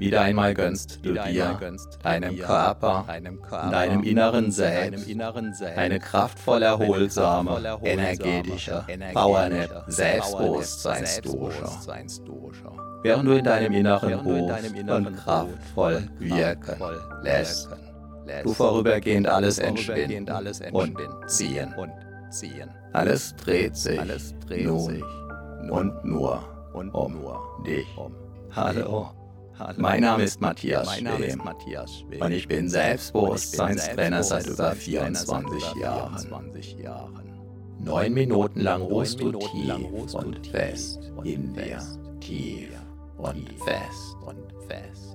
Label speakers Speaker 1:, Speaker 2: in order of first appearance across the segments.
Speaker 1: Wieder einmal gönnst du dir, deinem Körper, deinem inneren Selbst, eine kraftvoll erholsame, energetische, Powernap Selbstbewusstseinsdusche. Während du in deinem Inneren ruhst und kraftvoll wirken lässt, du vorübergehend alles entschwinden und ziehen. Alles dreht sich nun und nur um dich. Hallo. Mein Name ist Matthias Schwem und ich bin Selbstbewusstseinstrainer seit über 24 Jahren. Neun Minuten lang ruhst du tief und fest in dir. Tief und fest.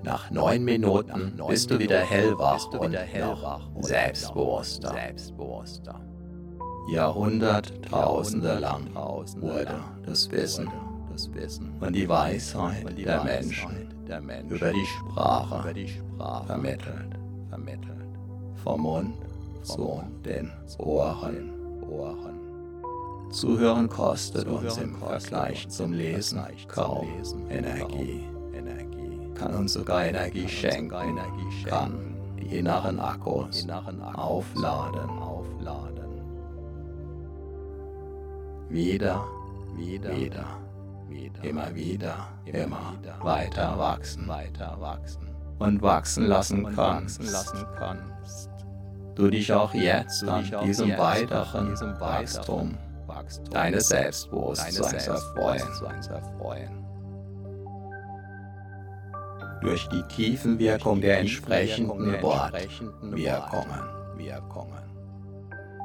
Speaker 1: Nach neun Minuten bist du wieder hellwach und noch selbstbewusster. Jahrhunderttausende lang wurde das Wissen und die Weisheit der Menschen der Mensch über die Sprache, über die Sprache vermittelt, vermittelt. Vom Mund zu den Ohren, Ohren. Zuhören kostet uns im Vergleich zum Lesen kaum Energie. Kann uns sogar Energie schenken, kann die inneren Akkus aufladen, aufladen. Wieder, wieder, wieder immer wieder, immer weiter wachsen, weiter wachsen. Und wachsen lassen kannst. Du dich auch jetzt an diesem weiteren Wachstum deines Selbstbewusstseins erfreuen. Durch die Tiefenwirkung der entsprechenden Wortwirkungen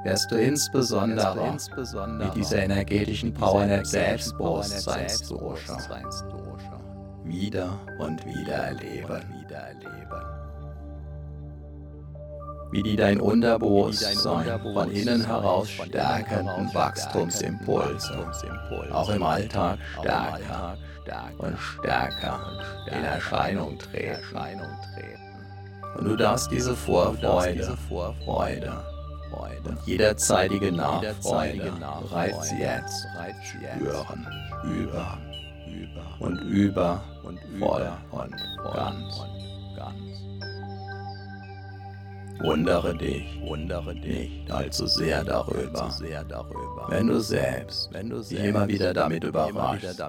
Speaker 1: wirst du insbesondere mit dieser energetischen Power der Selbstbewusstseinsdosha wieder und wieder erleben. Wie die dein Unterbewusstsein von innen heraus stärkenden Wachstumsimpulse. Auch im Alltag stärker und stärker in Erscheinung treten. Und du darfst diese Vorfreude, Freude, und jederzeitige Nachfreude bereits jetzt. spüren, über und über und voll und ganz. Wundere dich, wundere dich nicht allzu sehr darüber, wenn du selbst dich immer wieder damit überraschst,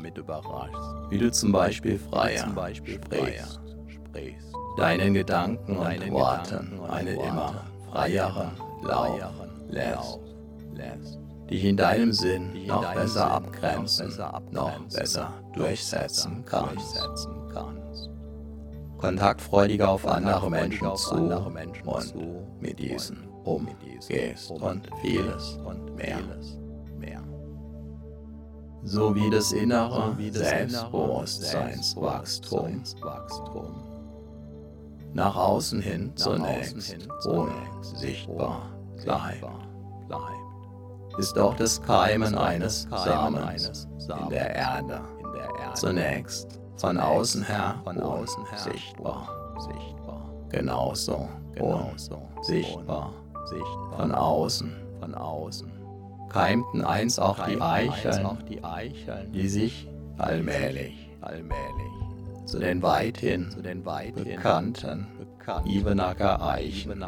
Speaker 1: wie du zum Beispiel freier sprichst, deinen Gedanken und Worten eine immer freiere laufen lässt, dich in deinem Sinn noch besser abgrenzen, noch besser durchsetzen kannst. Kontaktfreudiger auf andere Menschen zu und mit diesen umgehst und vieles und mehr. So wie das innere Selbstbewusstseinswachstum nach außen hin zunächst unsichtbar bleibt, ist auch das Keimen eines Samens in der Erde. zunächst von außen her unsichtbar, genauso unsichtbar von außen, von außen. Keimten einst auch die Eicheln, die sich allmählich, allmählich zu den weithin, zu den weithin bekannten Ibenacker Eichen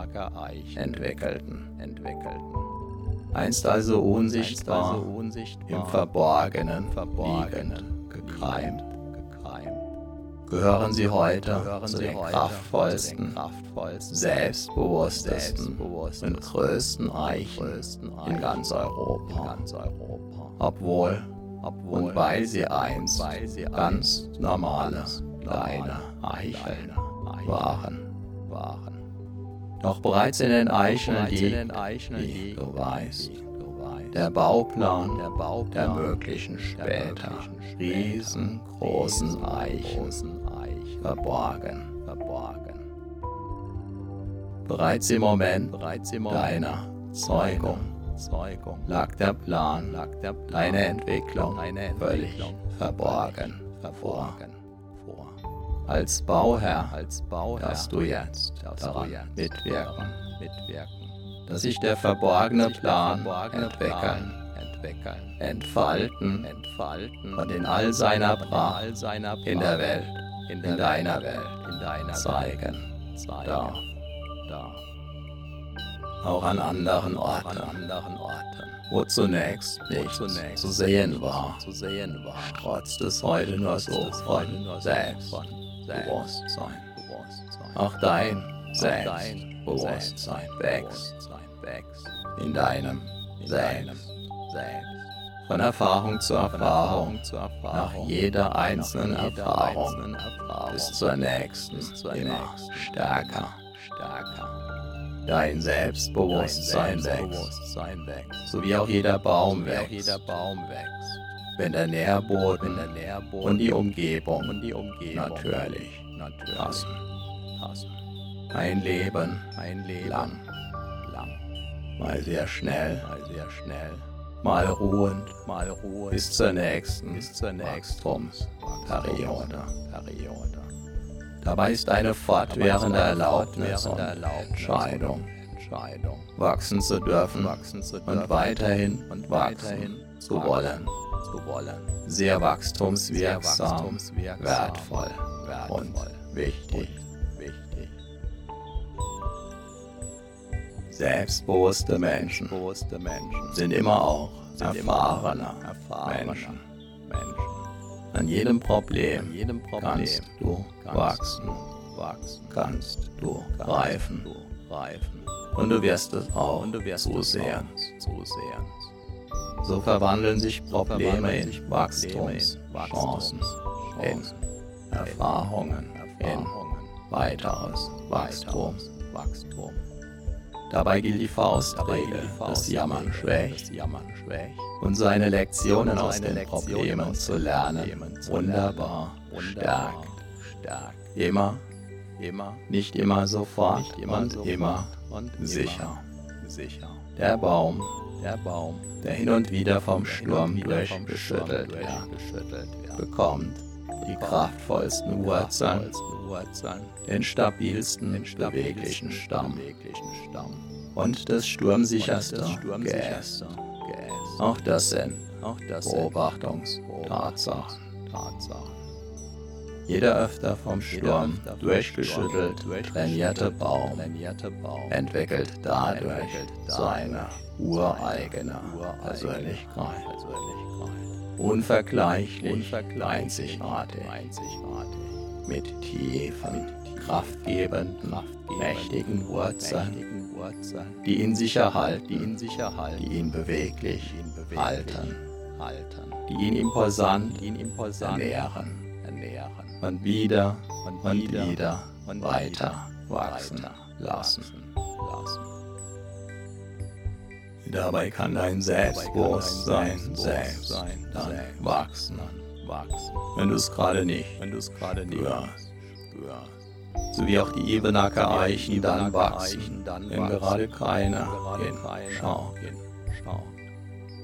Speaker 1: entwickelten. entwickelten. Einst also unsichtbar, einst also unsichtbar im Verborgenen, Verborgenen gekreimt, gekreimt, gehören sie heute gehören zu den kraftvollsten, kraftvollsten selbstbewusstesten und größten Eichen in ganz Europa. In ganz Europa. Obwohl, obwohl und weil sie einst ganz normale kleine Eicheln waren. Doch bereits in den Eicheln liegt, wie du weißt, der Bauplan der möglichen später riesengroßen Eichen verborgen. Bereits im Moment deiner Zeugung lag der Plan, deine Entwicklung völlig verborgen vor. Als Bauherr, als Bauherr dass du jetzt daran mitwirken, mitwirken, dass sich der verborgene Plan entwickeln, entwickeln, entfalten, entfalten. Und in all seiner Pracht in der Welt in deiner Welt in deiner zeigen, zeigen. Darf. darf. Auch an anderen Orten, anderen Orten wo zunächst nichts zunächst zu sehen war, zu sehen war, trotz des heute nur so von Selbstbewusstsein. Auch dein Selbstbewusstsein wächst in deinem Selbst. Von Erfahrung zu Erfahrung, nach jeder einzelnen Erfahrung bis zur nächsten, immer stärker. Dein Selbstbewusstsein wächst, so wie auch jeder Baum wächst, wenn der Nährboden und die Umgebung natürlich passen. Ein Leben lang, mal sehr schnell, mal ruhend, bis zur nächsten Wachstumsperiode. Dabei ist eine fortwährende Erlaubnis und Entscheidung, wachsen zu dürfen und weiterhin und wachsen zu wollen. Sehr wachstumswirksam, wertvoll und wichtig. Selbstbewusste Menschen sind immer auch erfahrene Menschen. An jedem Problem, An jedem Problem kannst du kannst wachsen, wachsen, kannst du reifen, reifen. Und du wirst es auch und du wirst zusehen. zusehen. So verwandeln sich Probleme in Wachstumschancen, in Erfahrungen, in weiteres Wachstum. Dabei gilt die Faustregel, das Jammern schwächt. und seine Lektionen aus den Problemen zu lernen. Wunderbar, stärkt, stärkt. Immer, immer, nicht immer sofort und immer und sicher, sicher. Der Baum, der Baum, der hin und wieder vom Sturm durchgeschüttelt wird, bekommt die kraftvollsten Wurzeln, den stabilsten, den beweglichen Stamm. Und das sturmsicherste Geäst. Auch das sind Beobachtungstatsachen. Jeder öfter vom Sturm durchgeschüttelt trainierte Baum. entwickelt dadurch seine ureigene Persönlichkeit. Unvergleichlich, einzigartig, mit tiefen, kraftgebenden, mächtigen Wurzeln die in sich erhalten, die, in sich erhalten, die ihn beweglich, ihn beweglich halten, halten, die ihn imposant, ihn imposant ernähren, ernähren. und wieder und, wieder, wieder und weiter wachsen weiter lassen. lassen. Dabei kann dein Selbstbewusstsein selbst dann wachsen, wenn du es gerade nicht, spürst sowie auch die Ebenacker Eichen dann wachsen, wenn gerade keiner hinschaut.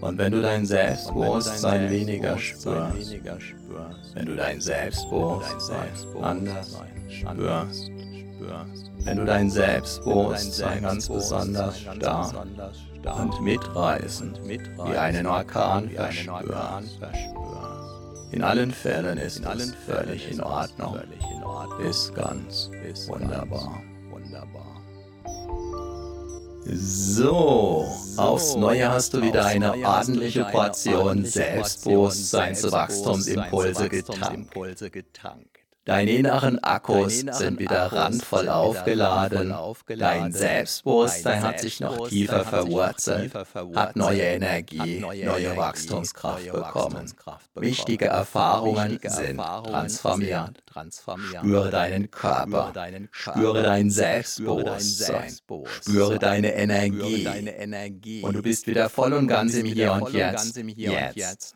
Speaker 1: Und wenn du dein Selbstbewusstsein weniger spürst, wenn du dein Selbstbewusstsein anders spürst, wenn du dein Selbstbewusstsein ganz besonders stark und mitreißend wie einen Orkan verspürst, in allen Fällen ist es völlig in Ordnung, ist ganz wunderbar. So, aufs Neue hast du wieder eine ordentliche Portion Selbstbewusstseinswachstumsimpulse getankt. Deine inneren Akkus sind wieder randvoll aufgeladen. Dein Selbstbewusstsein hat sich noch tiefer verwurzelt, hat neue Energie, neue Wachstumskraft bekommen. Wichtige Erfahrungen sind transformiert. Spüre deinen Körper, spüre dein Selbstbewusstsein, spüre deine Energie. Und du bist wieder voll und ganz im Hier und Jetzt. Jetzt.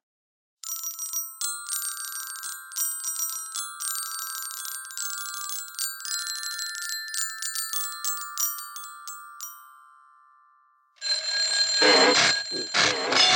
Speaker 2: うん。